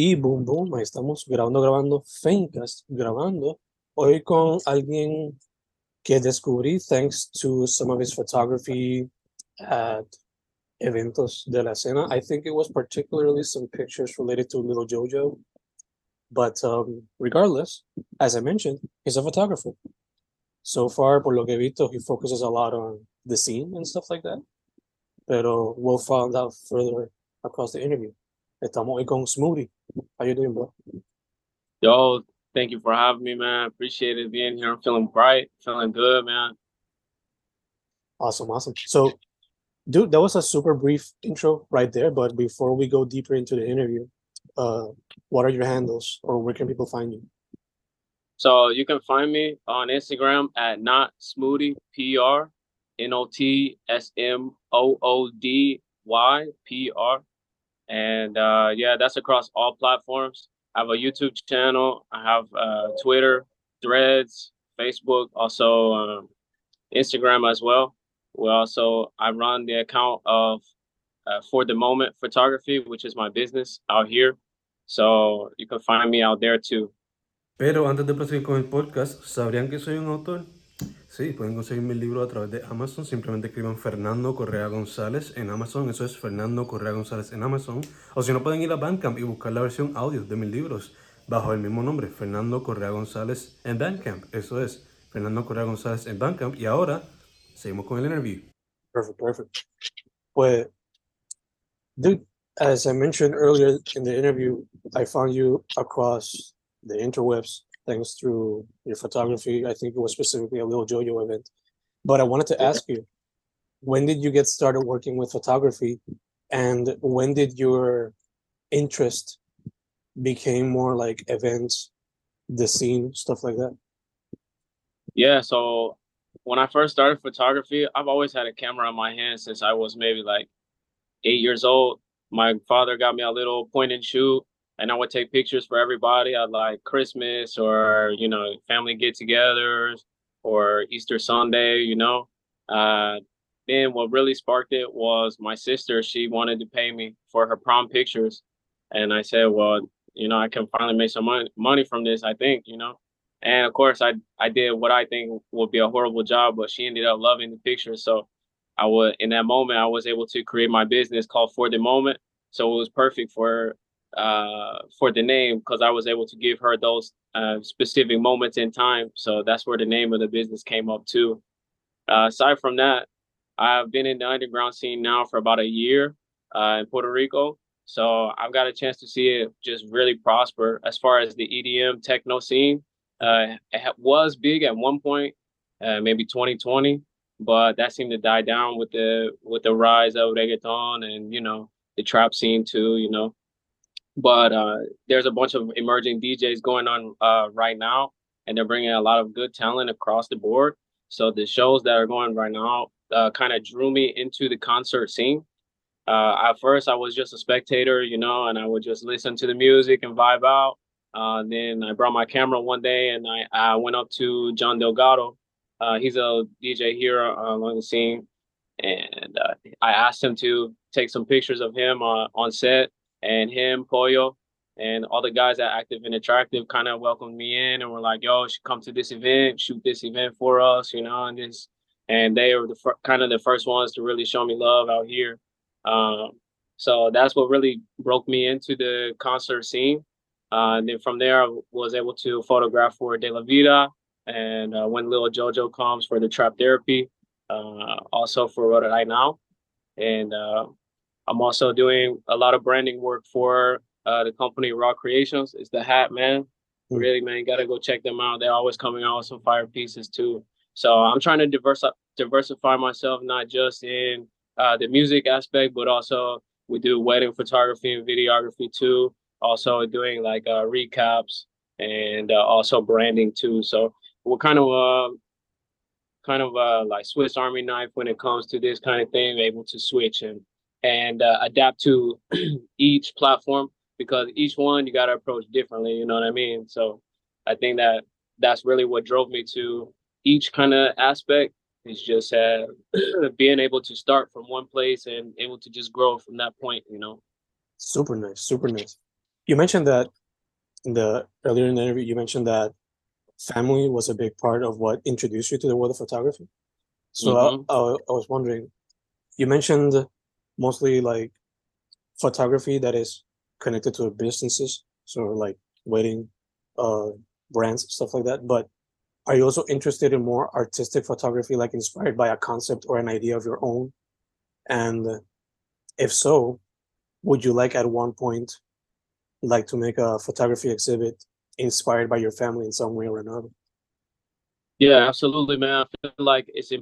Y boom, boom, estamos grabando, grabando, Fencast, grabando. Hoy con alguien que descubrí thanks to some of his photography at eventos de la escena. I think it was particularly some pictures related to Little Jojo. But um, regardless, as I mentioned, he's a photographer. So far, por lo que he visto, he focuses a lot on the scene and stuff like that. Pero we'll find out further across the interview. Estamos hoy con Smoody. How you doing, bro? Yo, thank you for having me, man. Appreciate it being here. I'm feeling bright, feeling good, man. Awesome, awesome. So, dude, that was a super brief intro right there. But before we go deeper into the interview, uh, what are your handles or where can people find you? So you can find me on Instagram at not smoody pr, n o t s m o o d y p r, and uh, yeah, that's across all platforms. I have a YouTube channel. I have uh, Twitter, Threads, Facebook, also um, Instagram as well. We also I run the account of uh, for the moment photography, which is my business out here. So you can find me out there too. Pero antes de proseguir con el podcast, ¿sabrían que soy un autor? Sí, pueden conseguir mi libro a través de Amazon. Simplemente escriban Fernando Correa González en Amazon. Eso es Fernando Correa González en Amazon. O si no, pueden ir a Bandcamp y buscar la versión audio de mis libros bajo el mismo nombre, Fernando Correa González en Bandcamp. Eso es Fernando Correa González en Bandcamp. Y ahora, seguimos con el interview. Perfect, perfect. Pues, dude, as I mentioned earlier in the interview, I found you across the interwebs thanks through your photography. I think it was specifically a Little Jojo event. But I wanted to ask you, when did you get started working with photography, and when did your interest became more like events, the scene, stuff like that? Yeah, so when I first started photography, I've always had a camera in my hand since I was maybe like eight years old. My father got me a little point and shoot and I would take pictures for everybody at like Christmas or you know family get-togethers or Easter Sunday. You know, uh, then what really sparked it was my sister. She wanted to pay me for her prom pictures, and I said, well, you know, I can finally make some money money from this. I think, you know. And of course, I I did what I think would be a horrible job, but she ended up loving the pictures. So I was in that moment, I was able to create my business called For the Moment. So it was perfect for uh, for the name because I was able to give her those uh, specific moments in time. So that's where the name of the business came up too. Uh, aside from that, I've been in the underground scene now for about a year uh, in Puerto Rico. So I've got a chance to see it just really prosper as far as the EDM techno scene. Uh, it was big at one point, uh, maybe 2020, but that seemed to die down with the with the rise of reggaeton and you know the trap scene too. You know, but uh, there's a bunch of emerging DJs going on uh, right now, and they're bringing a lot of good talent across the board. So the shows that are going right now uh, kind of drew me into the concert scene. Uh, at first, I was just a spectator, you know, and I would just listen to the music and vibe out. Uh, then I brought my camera one day and I, I went up to John Delgado. Uh, he's a DJ here along the scene, and I asked him to take some pictures of him on set and him, Pollo, and all the guys at Active and Attractive kind of welcomed me in and were like, "Yo, should come to this event, shoot this event for us," you know, and this, and they were the fir- kind of the first ones to really show me love out here. Um, so that's what really broke me into the concert scene. Uh, and then from there, I was able to photograph for De La Vida and uh, when Little Jojo comes for the trap therapy, uh, also for What I Now. And uh, I'm also doing a lot of branding work for uh, the company Raw Creations. It's the hat, man. Mm. Really, man, gotta go check them out. They're always coming out with some fire pieces too. So I'm trying to diversify diversify myself, not just in uh, the music aspect, but also we do wedding photography and videography too. Also doing like uh, recaps and uh, also branding too. So we're kind of uh, kind of uh, like Swiss Army knife when it comes to this kind of thing, able to switch and and uh, adapt to each platform because each one you got to approach differently you know what i mean so i think that that's really what drove me to each kind of aspect is just uh, being able to start from one place and able to just grow from that point you know super nice super nice you mentioned that in the earlier in the interview, you mentioned that family was a big part of what introduced you to the world of photography. So Mhm. I, I, I was wondering, you mentioned mostly like photography that is connected to businesses, so like wedding, uh, brands, stuff like that. But are you also interested in more artistic photography, like inspired by a concept or an idea of your own? And if so, would you like at one point like to make a photography exhibit inspired by your family in some way or another? Yeah, absolutely, man. I feel like it's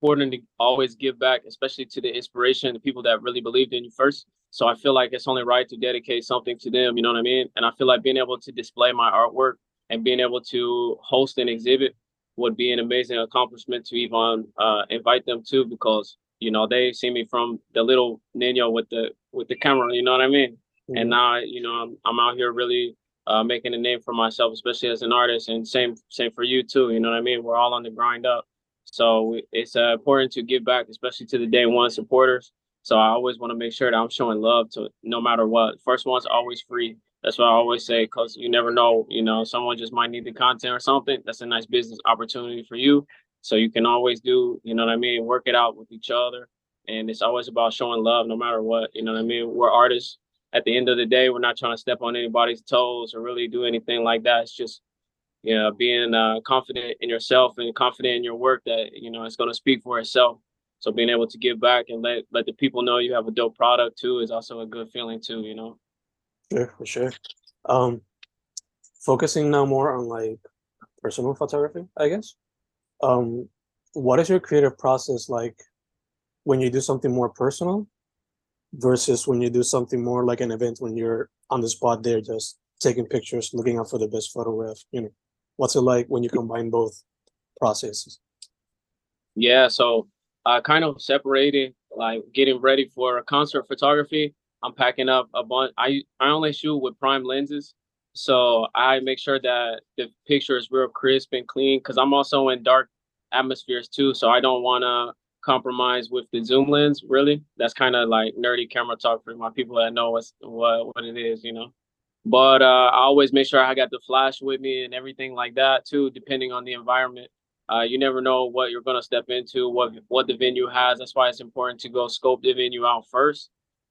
important to always give back, especially to the inspiration, the people that really believed in you first. So I feel like it's only right to dedicate something to them, you know what I mean? And I feel like being able to display my artwork and being able to host an exhibit would be an amazing accomplishment to even uh, invite them to because you know they see me from the little Nino with the with the camera, you know what I mean? Mhm. And now you know I'm, I'm out here really uh, making a name for myself, especially as an artist, and same same for you too. You know what I mean? We're all on the grind up, so it's uh, important to give back, especially to the day one supporters. So I always want to make sure that I'm showing love to no matter what. First one's always free. That's what I always say, because you never know, you know, someone just might need the content or something. That's a nice business opportunity for you. So you can always do, you know what I mean, work it out with each other. And it's always about showing love no matter what. You know what I mean? We're artists. At the end of the day, we're not trying to step on anybody's toes or really do anything like that. It's just, you know, being uh, confident in yourself and confident in your work that, you know, it's going to speak for itself. So being able to give back and let let the people know you have a dope product too is also a good feeling too, you know. Sure, for sure. Um, focusing now more on like personal photography, I guess. Um, what is your creative process like when you do something more personal versus when you do something more like an event when you're on the spot there just taking pictures, looking out for the best photograph, you know? What's it like when you combine both processes? Yeah, so uh kind of separating like getting ready for a concert photography. I'm packing up a bunch. I I only shoot with prime lenses, so I make sure that the picture is real crisp and clean because I'm also in dark atmospheres too, so I don't want to compromise with the zoom lens. Really, that's kind of like nerdy camera talk for my people that know what's what what it is, you know. But uh, I always make sure I got the flash with me and everything like that too, depending on the environment. Uh, you never know what you're gonna step into, what what the venue has. That's why it's important to go scope the venue out first.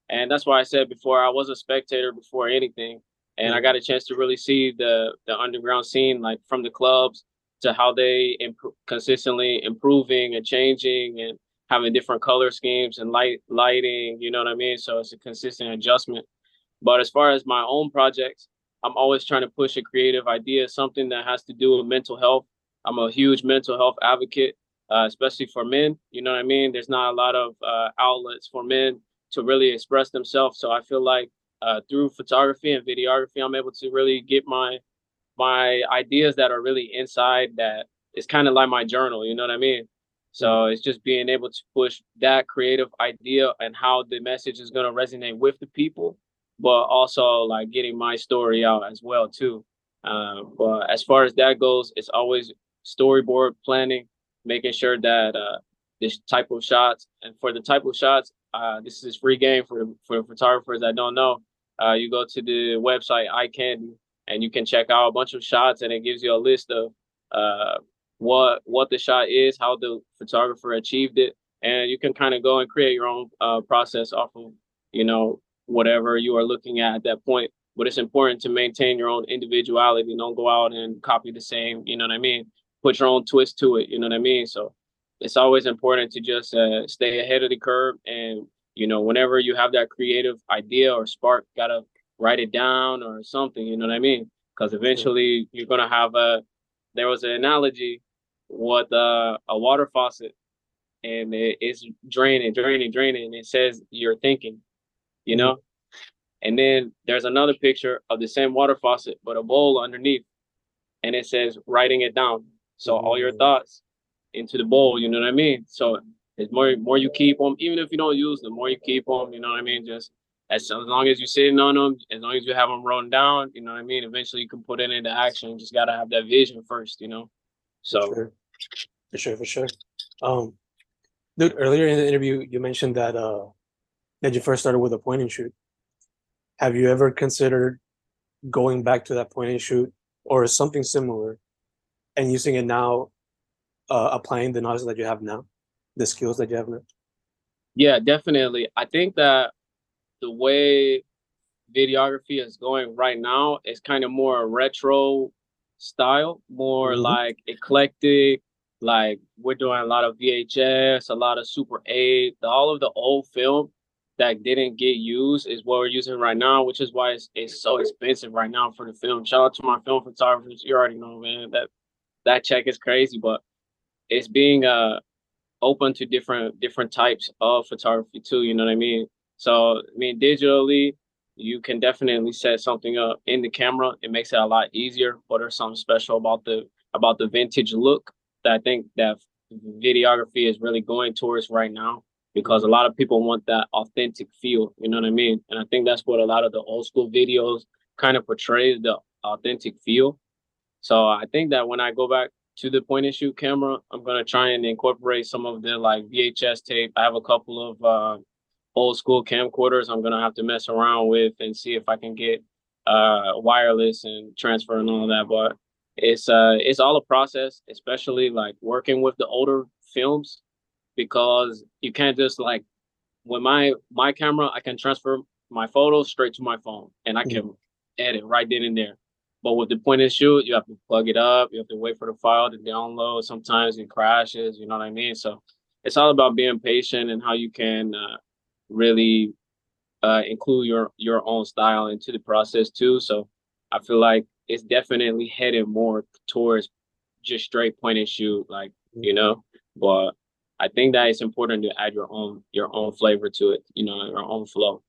And that's why I said before I was a spectator before anything, and I Mhm. got a chance to really see the the underground scene, like from the clubs to how they imp- consistently improving and changing and having different color schemes and light lighting. You know what I mean? So it's a consistent adjustment. But as far as my own projects, I'm always trying to push a creative idea, something that has to do with mental health. I'm a huge mental health advocate, uh, especially for men. You know what I mean? There's not a lot of uh, outlets for men to really express themselves. So I feel like uh, through photography and videography, I'm able to really get my my ideas that are really inside that it's kind of like my journal, you know what I mean? So it's just being able to push that creative idea and how the message is going to resonate with the people, but also like getting my story out as well too. Uh, but as far as that goes, it's always storyboard planning, making sure that uh, this type of shots and for the type of shots, uh, this is free game for for photographers that don't know. Uh, you go to the website iCandy and you can check out a bunch of shots and it gives you a list of uh, what what the shot is, how the photographer achieved it, and you can kind of go and create your own uh, process off of you know whatever you are looking at at that point. But it's important to maintain your own individuality. Don't go out and copy the same. You know what I mean? Put your own twist to it. You know what I mean? So it's always important to just uh, stay ahead of the curve and you know whenever you have that creative idea or spark gotta write it down or something you know what i mean because eventually you're gonna have a there was an analogy with uh, a water faucet and it, it's draining draining draining and it says you're thinking you know? And then there's another picture of the same water faucet but a bowl underneath and it says writing it down. So all your Mhm. thoughts into the bowl you know what i mean? So it's more more you keep them even if you don't use them more you keep them you know what i mean? Just as, as long as you're sitting on them as long as you have them written down you know what i mean? Eventually you can put it into action. You just got to have that vision first you know? So Sure. For sure, for sure. Um, dude, earlier in the interview, you mentioned that uh that you first started with a point and shoot. Have you ever considered going back to that point and shoot or something similar and using it now, uh, applying the knowledge that you have now, the skills that you have now? Yeah, definitely. I think that the way videography is going right now is kind of more retro style, more Mhm. like eclectic. Like we're doing a lot of VHS, a lot of Super 8, the- all of the old film that didn't get used is what we're using right now, which is why it's, it's so expensive right now for the film. Shout out to my film photographers. You already know, man, that that check is crazy, but it's being uh open to different different types of photography too. You know what I mean? So I mean, digitally, you can definitely set something up in the camera. It makes it a lot easier. But there's something special about the about the vintage look that I think that videography is really going towards right now because a lot of people want that authentic feel. You know what I mean? And I think that's what a lot of the old school videos kind of portrays the authentic feel. So I think that when I go back to the point and shoot camera, I'm gonna try and incorporate some of the like VHS tape. I have a couple of uh, old school camcorders I'm gonna have to mess around with and see if I can get uh, wireless and transfer and all that. But it's uh it's all a process, especially like working with the older films because you can't just like with my my camera I can transfer my photos straight to my phone and I can edit right then and there. But with the point and shoot, you have to plug it up. You have to wait for the file to download. Sometimes it crashes. You know what I mean? So it's all about being patient and how you can uh, really uh, include your your own style into the process too. So I feel like it's definitely headed more towards just straight point and shoot, like you know. But I think that it's important to add your own your own flavor to it. You know, your own flow.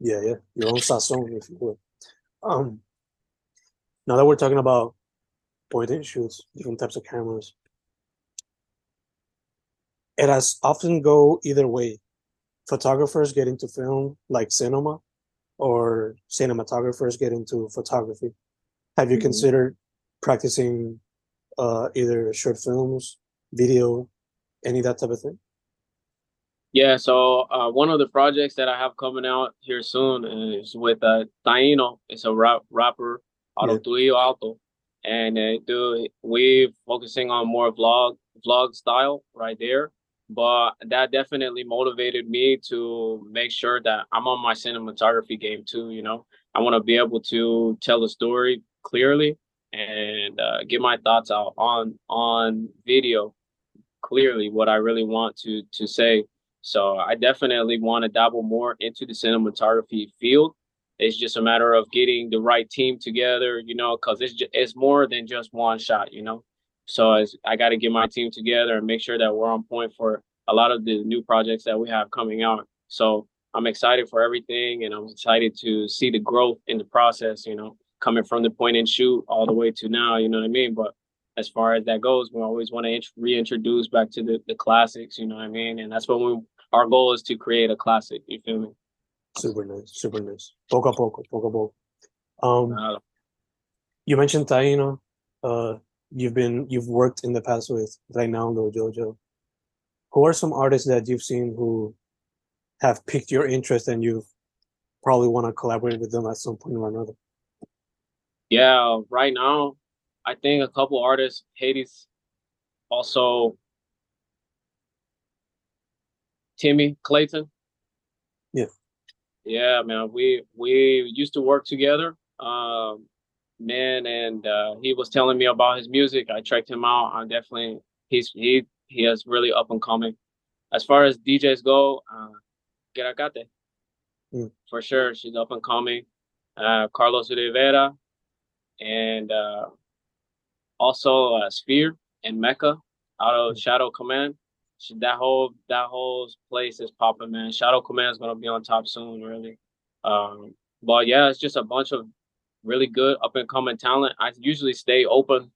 Yeah, yeah, your own sazon, if you will. Um, now that we're talking about point and shoots, different types of cameras, it has often go either way. Photographers get into film like cinema, or cinematographers get into photography. Have you Mhm. considered practicing uh, either short films, video, any that type of thing? Yeah, so uh, one of the projects that I have coming out here soon is with uh, Taino. It's a rap rapper out of Trujillo Alto, and uh, do we focusing on more vlog vlog style right there. But that definitely motivated me to make sure that I'm on my cinematography game too. You know, I want to be able to tell a story clearly and uh, get my thoughts out on on video clearly what I really want to to say. So I definitely want to dabble more into the cinematography field. It's just a matter of getting the right team together, you know, because it's just, it's more than just one shot, you know. So I got to get my team together and make sure that we're on point for a lot of the new projects that we have coming out. So I'm excited for everything, and I'm excited to see the growth in the process. You know, coming from the point and shoot all the way to now. You know what I mean? But as far as that goes, we always want to int- reintroduce back to the, the classics, you know what I mean? And that's what we our goal is to create a classic, you feel me? Super nice, super nice. Poco a poco, poco a poco. Um, Uh, you mentioned Taino. Uh, you've been you've worked in the past with Reinaldo Jojo. Who are some artists that you've seen who have piqued your interest and you probably want to collaborate with them at some point or another? yeah, right now, I think a couple artists, Hades, also Timmy Clayton. Yeah. Yeah, man. We we used to work together. Um man, and uh he was telling me about his music. I checked him out. I'm definitely he's he he is really up and coming. As far as DJs go, uh Geracate. Mm. For sure. She's up and coming. Uh Carlos Rivera and uh also uh, Sphere and Mecca out of Shadow Command. She, that whole that whole place is popping, man. Shadow Command is gonna be on top soon, really. Um, but yeah, it's just a bunch of really good up and coming talent. I usually stay open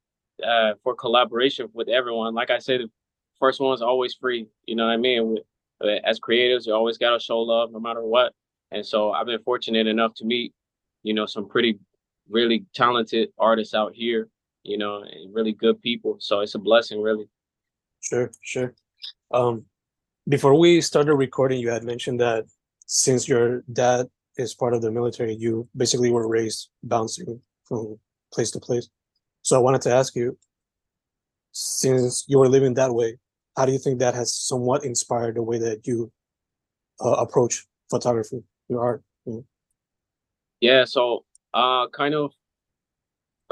uh, for collaboration with everyone. Like I said, the first one is always free. You know what I mean? With, uh, as creatives, you always gotta show love no matter what. And so I've been fortunate enough to meet, you know, some pretty really talented artists out here you know, and really good people. So it's a blessing, really. Sure, sure. Um, before we started recording, you had mentioned that since your dad is part of the military, you basically were raised bouncing from place to place. So I wanted to ask you, since you were living that way, how do you think that has somewhat inspired the way that you uh, approach photography, your art? Mm. Yeah, so uh, kind of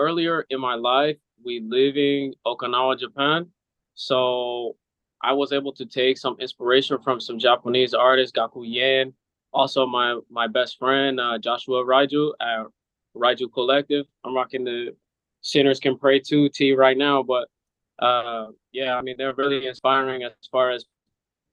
earlier in my life, we living Okinawa, Japan. So I was able to take some inspiration from some Japanese artists, Gaku Yan, also my my best friend uh, Joshua Raiju at Raiju Collective. I'm rocking the Sinners Can Pray to T right now, but uh, yeah, I mean they're really inspiring as far as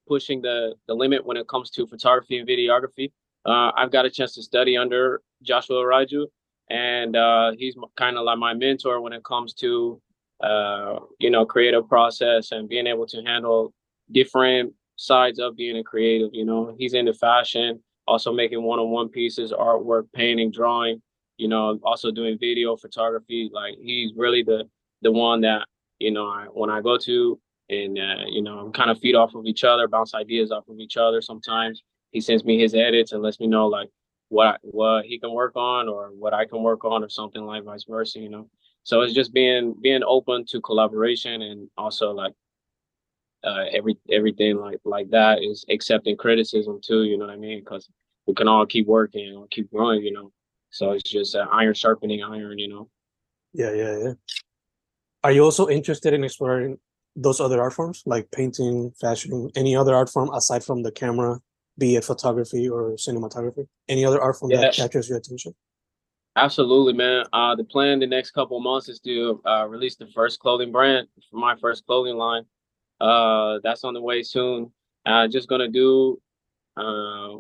pushing the the limit when it comes to photography and videography. Uh, I've got a chance to study under Joshua Raiju, and uh, he's kind of like my mentor when it comes to uh, you know creative process and being able to handle different sides of being a creative. You know, he's into fashion, also making one-on-one pieces, artwork, painting, drawing. You know, also doing video photography. Like he's really the the one that you know I, when I go to and uh, you know kind of feed off of each other, bounce ideas off of each other. Sometimes he sends me his edits and lets me know like what what he can work on or what I can work on or something like vice versa. You know, so it's just being being open to collaboration and also like uh, every everything like like that is accepting criticism too. You know what I mean? Because we can all keep working or keep growing. You know, so it's just uh, iron sharpening iron. You know. Yeah, yeah, yeah. Are you also interested in exploring those other art forms like painting, fashion, any other art form aside from the camera, be it photography or cinematography? Any other art form yeah. that captures your attention? Absolutely, man. Uh, the plan the next couple months is to uh, release the first clothing brand for my first clothing line. Uh, that's on the way soon. Uh, just gonna do uh,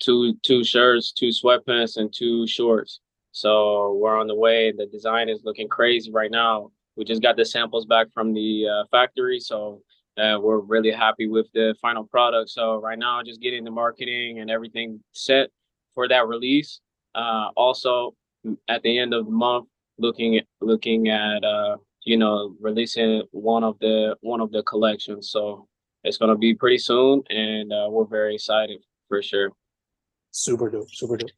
two two shirts, two sweatpants, and two shorts. So we're on the way. The design is looking crazy right now. We just got the samples back from the uh, factory, so we're really happy with the final product. So right now, just getting the marketing and everything set for that release. Uh, also, at the end of the month, looking at looking at uh, you know, releasing one of the one of the collections. So it's gonna be pretty soon, and uh, we're very excited for sure. Super dope, super dope.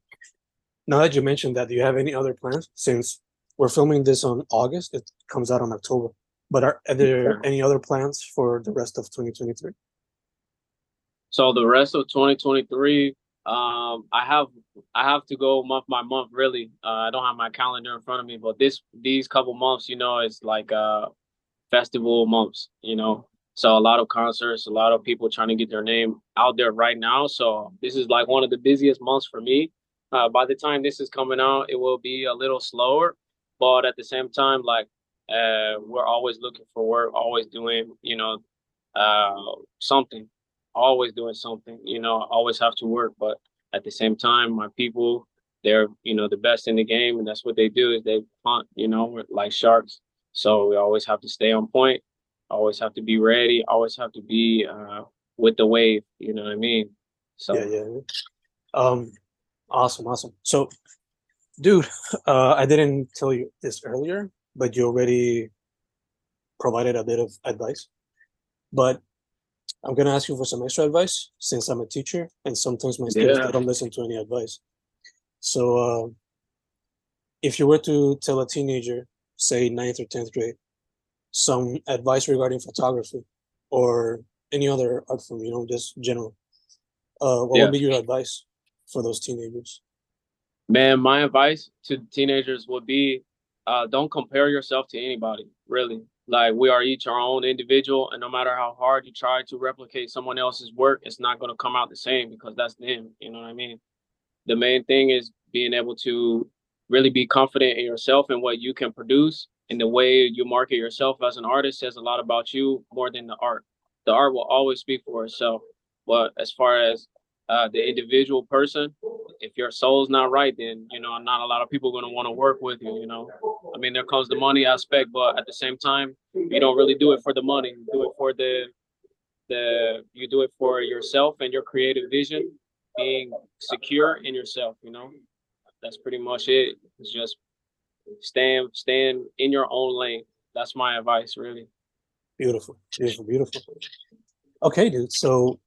Now that you mentioned that, do you have any other plans? Since we're filming this on August, it comes out on October. But are, are there any other plans for the rest of 2023? So the rest of 2023, um, I have I have to go month by month. Really, uh, I don't have my calendar in front of me, but this these couple months, you know, it's like uh, festival months. You know, so a lot of concerts, a lot of people trying to get their name out there right now. So this is like one of the busiest months for me. Uh, by the time this is coming out, it will be a little slower, but at the same time, like uh, we're always looking for work, always doing, you know, uh, something always doing something. You know, always have to work, but at the same time, my people, they're you know the best in the game, and that's what they do is they hunt. You know, like sharks. So we always have to stay on point. Always have to be ready. Always have to be uh, with the wave. You know what I mean? So yeah, yeah. Um, awesome, awesome. So, dude, uh, I didn't tell you this earlier, but you already provided a bit of advice. But I'm gonna ask you for some extra advice since I'm a teacher and sometimes my students yeah. don't listen to any advice. So uh, if you were to tell a teenager, say ninth or tenth grade, some advice regarding photography or any other art form, you know, just general, uh, what yeah. would be your advice for those teenagers? Man, my advice to teenagers would be uh, don't compare yourself to anybody, really. Like we are each our own individual, and no matter how hard you try to replicate someone else's work, it's not going to come out the same because that's them. You know what I mean? The main thing is being able to really be confident in yourself and what you can produce, and the way you market yourself as an artist says a lot about you more than the art. The art will always speak for itself. But as far as uh, the individual person, if your soul's not right, then you know not a lot of people are going to want to work with you. You know, I mean, there comes the money aspect, but at the same time, you don't really do it for the money. You do it for the the you do it for yourself and your creative vision, being secure in yourself. You know, that's pretty much it. It's just stand stand in your own lane. That's my advice, really. Beautiful, beautiful, beautiful. Okay, dude. So,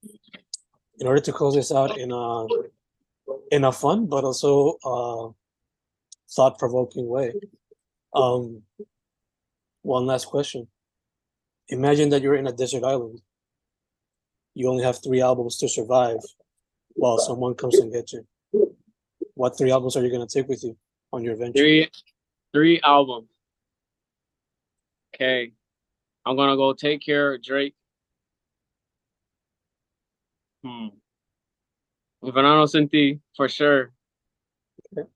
in order to close this out in a in a fun but also uh, thought provoking way. Um, one last question. Imagine that you're in a desert island. You only have three albums to survive while someone comes and gets you. What three albums are you gonna take with you on your venture? Three, three albums. Okay, I'm gonna go take care of Drake. Hmm. Verano Sin Ti for sure. Okay.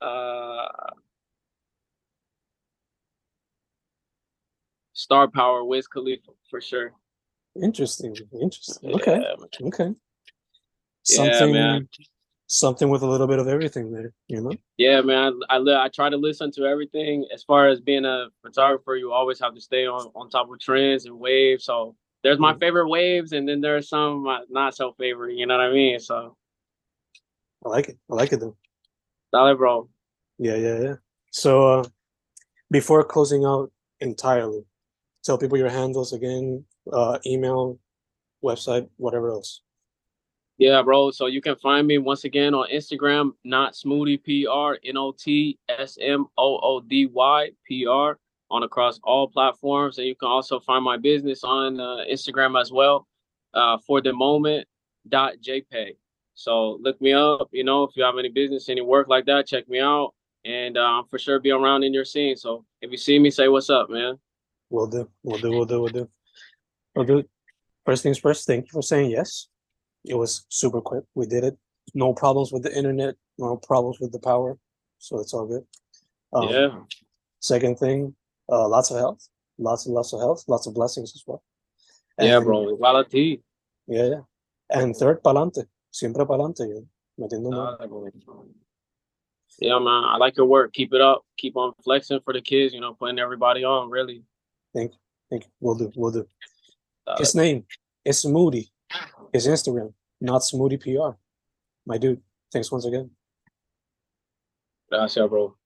Uh, Star Power, Wiz Khalifa for sure. Interesting. Interesting. Okay. Yeah, Okay. Yeah, Something man. something with a little bit of everything there, you know? Yeah, man. I, I I try to listen to everything. As far as being a photographer, you always have to stay on on top of trends and waves. So there's my favorite waves, and then there's some uh, not so favorite. You know what I mean? So, I like it. I like it though. dale, bro. Yeah, yeah, yeah. So uh before closing out entirely, tell people your handles again, uh email, website, whatever else. Yeah, bro. So you can find me once again on Instagram, not smoody PR, N O T S M O O D Y P R, on across all platforms. And you can also find my business on uh, Instagram as well, uh, for the moment dot JPEG. So look me up. You know, if you have any business, any work like that, check me out. And uh, I'm for sure be around in your scene. So if you see me, say what's up, man. Will do, will do, will do, will do. Will do. First things first, thank you for saying yes. It was super quick. We did it. No problems with the internet, no problems with the power. So it's all good. Um, yeah. Second thing, uh, lots of health, lots and lots of health, lots of blessings as well. Yeah, bro. Igual Yeah, yeah. And third, pa'lante. Siempre pa'lante. Yeah, man. I like your work. Keep it up. Keep on flexing for the kids, you know, putting everybody on, really. Thank you. We'll do. We'll do. Uh, His name is Smoody. His Instagram, not Smoody PR. My dude. Thanks once again. gracias, bro.